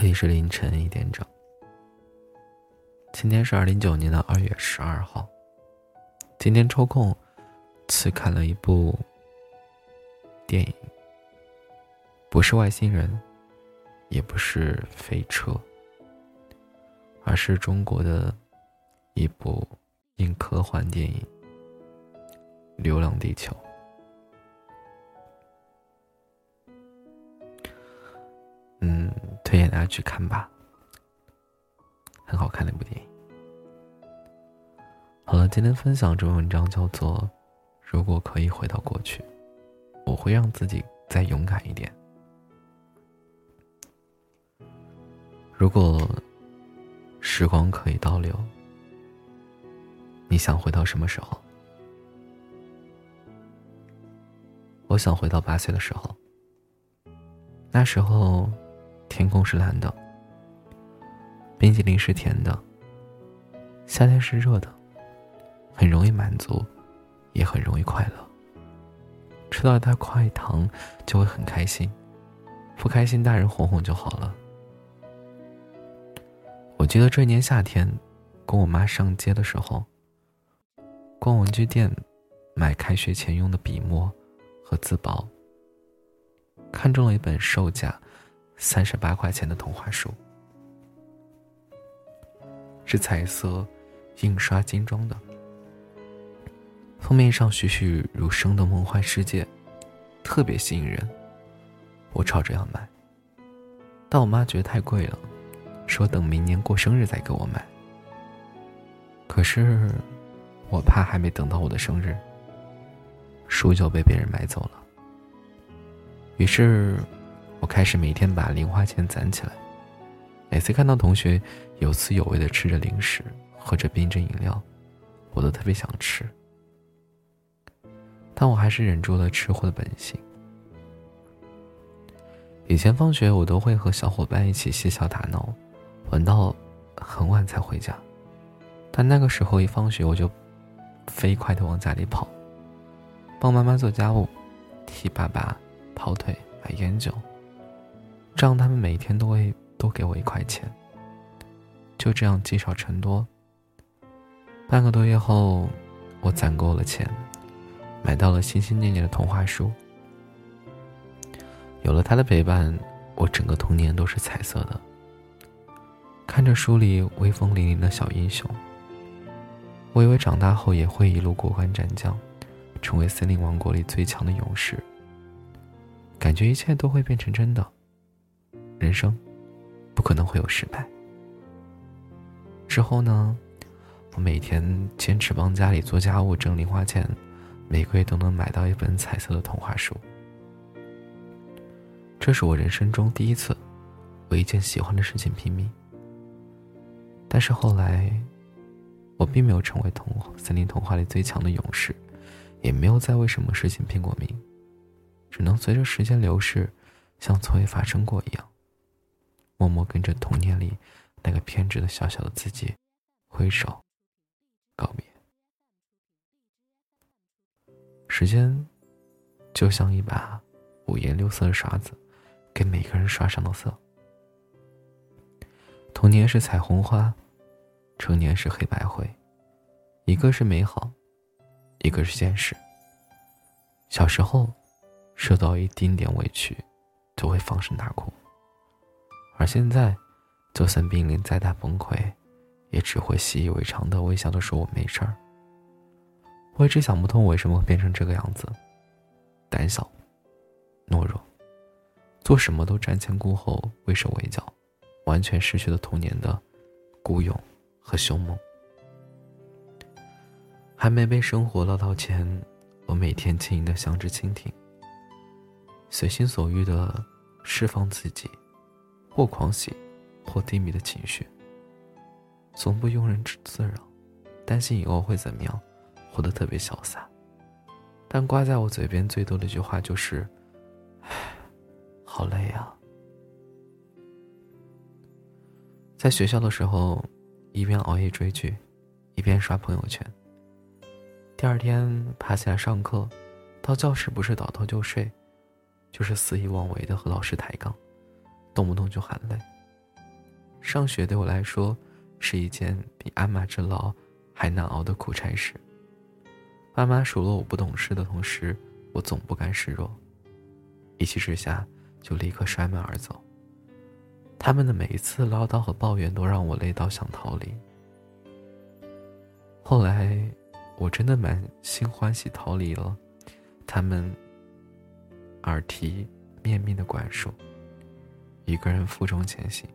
这里是凌晨一点整。今天是二零一九年的二月十二号。今天抽空去看了一部电影，不是外星人，也不是飞车，而是中国的一部硬科幻电影《流浪地球》。大家去看吧，很好看的一部电影。好了，今天分享这篇文章叫做《如果可以回到过去，我会让自己再勇敢一点》。如果时光可以倒流，你想回到什么时候？我想回到八岁的时候，那时候。天空是蓝的，冰淇淋是甜的，夏天是热的，很容易满足，也很容易快乐。吃到一袋快糖就会很开心，不开心大人哄哄就好了。我记得这年夏天，跟我妈上街的时候，逛文具店，买开学前用的笔墨和字包，看中了一本售价。三十八块钱的童话书，是彩色印刷精装的，封面上栩栩如生的梦幻世界，特别吸引人。我吵着要买，但我妈觉得太贵了，说等明年过生日再给我买。可是，我怕还没等到我的生日，书就被别人买走了。于是。我开始每天把零花钱攒起来，每次看到同学有滋有味的吃着零食，喝着冰镇饮料，我都特别想吃。但我还是忍住了吃货的本性。以前放学我都会和小伙伴一起嬉笑打闹，玩到很晚才回家。但那个时候一放学我就飞快的往家里跑，帮妈妈做家务，替爸爸跑腿买烟酒。这样，他们每天都会多给我一块钱。就这样积少成多。半个多月后，我攒够了钱，买到了心心念念的童话书。有了他的陪伴，我整个童年都是彩色的。看着书里威风凛凛的小英雄，我以为长大后也会一路过关斩将，成为森林王国里最强的勇士。感觉一切都会变成真的。人生不可能会有失败。之后呢，我每天坚持帮家里做家务挣零花钱，每个月都能买到一本彩色的童话书。这是我人生中第一次为一件喜欢的事情拼命。但是后来，我并没有成为童森林童话里最强的勇士，也没有再为什么事情拼过命，只能随着时间流逝，像从未发生过一样。默默跟着童年里那个偏执的小小的自己挥手告别。时间就像一把五颜六色的刷子，给每个人刷上了色。童年是彩虹花，成年是黑白灰，一个是美好，一个是现实。小时候受到一丁点委屈，就会放声大哭。而现在，就算濒临再大崩溃，也只会习以为常的微笑的说：“我没事儿。”我一直想不通我为什么会变成这个样子，胆小、懦弱，做什么都瞻前顾后、畏手畏脚，完全失去了童年的孤勇和凶猛。还没被生活唠叨前，我每天轻盈的像只蜻蜓，随心所欲的释放自己。或狂喜，或低迷的情绪，从不庸人自扰，担心以后会怎么样，活得特别潇洒。但挂在我嘴边最多的一句话就是：“唉，好累啊。”在学校的时候，一边熬夜追剧，一边刷朋友圈。第二天爬起来上课，到教室不是倒头就睡，就是肆意妄为的和老师抬杠。动不动就喊累，上学对我来说是一件比鞍马之劳还难熬的苦差事。爸妈数落我不懂事的同时，我总不甘示弱，一气之下就立刻摔门而走。他们的每一次唠叨和抱怨都让我累到想逃离。后来，我真的满心欢喜逃离了他们耳提面命的管束，一个人负重前行。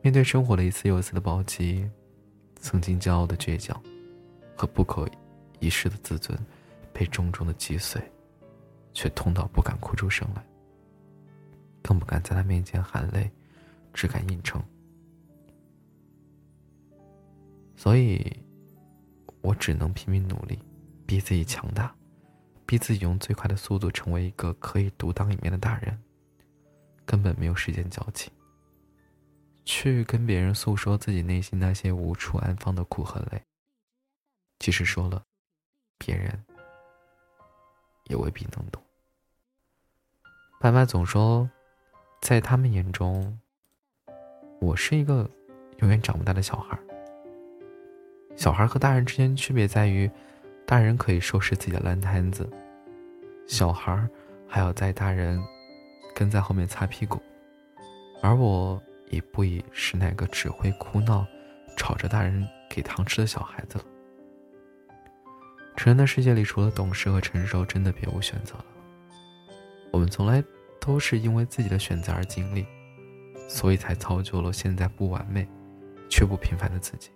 面对生活的一次又一次的暴击，曾经骄傲的倔强和不可一世的自尊被重重的击碎，却痛到不敢哭出声来。更不敢在他面前含泪，只敢硬撑。所以，我只能拼命努力，逼自己强大，逼自己用最快的速度成为一个可以独当一面的大人。根本没有时间矫情，去跟别人诉说自己内心那些无处安放的苦和累。即使说了，别人也未必能懂。爸妈总说。在他们眼中，我是一个永远长不大的小孩。小孩和大人之间区别在于，大人可以收拾自己的烂摊子，小孩还要在大人跟在后面擦屁股。而我已不已是那个只会哭闹、吵着大人给糖吃的小孩子了。成人的世界里，除了懂事和成熟，真的别无选择了。我们从来。都是因为自己的选择而经历，所以才造就了现在不完美却不平凡的自己。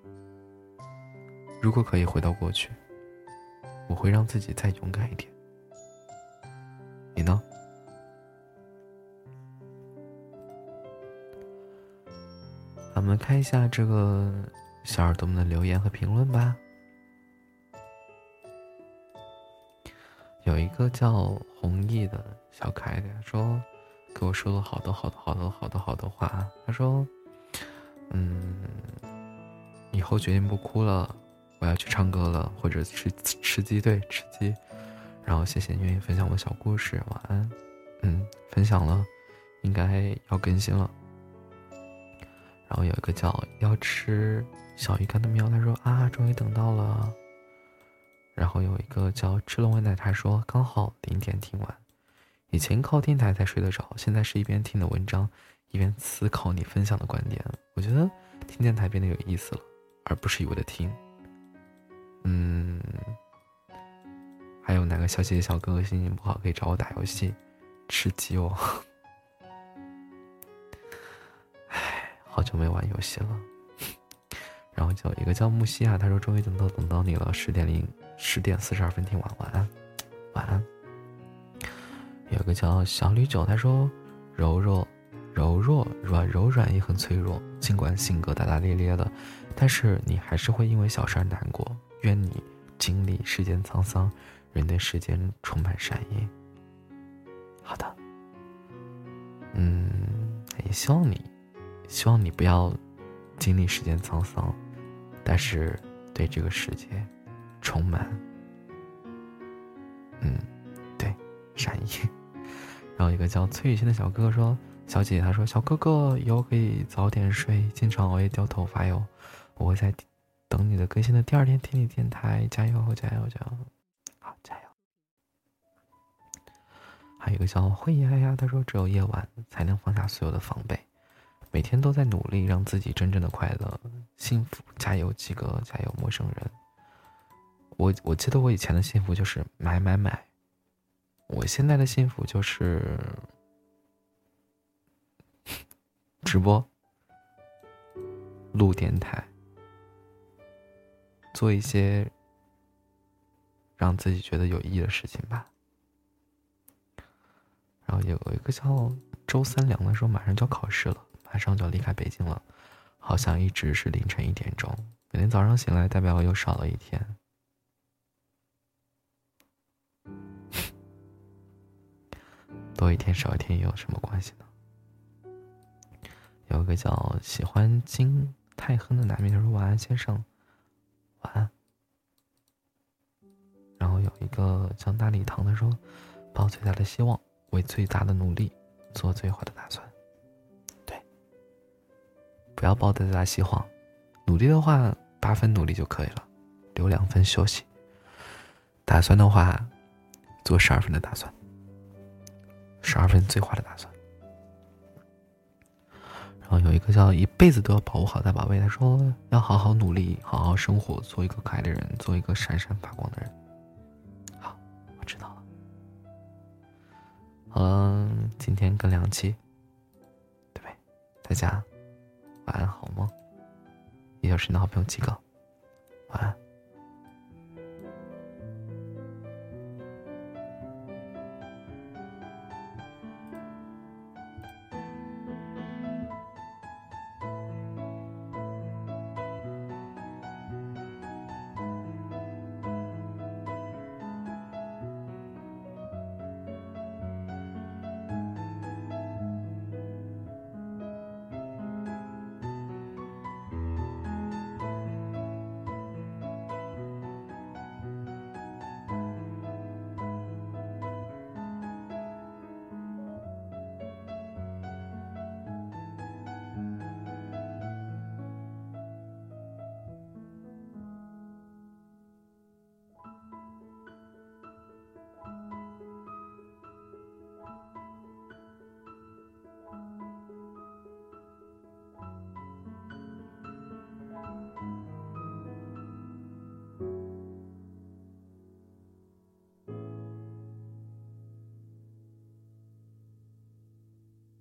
如果可以回到过去，我会让自己再勇敢一点。你呢？我们看一下这个小耳朵们的留言和评论吧。有一个叫弘毅的小可爱的说，给我说了好多好多好多好多好多话。他说：“嗯，以后决定不哭了，我要去唱歌了，或者吃吃鸡，对，吃鸡。然后谢谢你愿意分享我小故事，晚安。嗯，分享了，应该要更新了。然后有一个叫要吃小鱼干的喵，他说啊，终于等到了。”然后有一个叫吃龙味奶茶说刚好零点听完，以前靠电台才睡得着，现在是一边听的文章，一边思考你分享的观点。我觉得听电台变得有意思了，而不是一味的听。嗯，还有哪个小姐姐、小哥哥心情不好可以找我打游戏，吃鸡哦。好久没玩游戏了。然后叫一个叫木西啊，他说终于等到等到你了，十点零。十点四十二分听完，晚安，晚安。有个叫小吕九，他说：“柔弱，柔弱，软柔软也很脆弱。尽管性格大大咧咧的，但是你还是会因为小事而难过。愿你经历世间沧桑，人对世间充满善意。”好的，嗯，也希望你，希望你不要经历世间沧桑，但是对这个世界。充满，嗯，对，善意。然后一个叫崔雨欣的小哥哥说：“小姐姐，他说小哥哥以后可以早点睡，经常熬夜掉头发哟。我会在等你的更新的第二天听你电台，加油，加油，加油，好，加油。”还有一个叫慧呀呀，他说：“只有夜晚才能放下所有的防备，每天都在努力让自己真正的快乐、幸福。加油，鸡哥，加油，陌生人。”我我记得我以前的幸福就是买买买，我现在的幸福就是 直播、录电台、做一些让自己觉得有意义的事情吧。然后有一个叫周三两的说，马上就要考试了，马上就要离开北京了，好像一直是凌晨一点钟，每天早上醒来，代表又少了一天。多一天少一天又有什么关系呢？有一个叫喜欢金泰亨的男民，他说：“晚安，先生，晚安。”然后有一个叫大礼堂的说：“抱最大的希望，为最大的努力，做最坏的打算。”不要抱太大希望。努力的话，八分努力就可以了，留两分休息。打算的话，做十二分的打算，十二分最坏的打算。然后有一个叫一辈子都要保护好大宝贝，他说要好好努力，好好生活，做一个可爱的人，做一个闪闪发光的人。好，我知道了。嗯，今天更两期，对不对？大家晚安，好梦。也就是你的好朋友几个，晚安。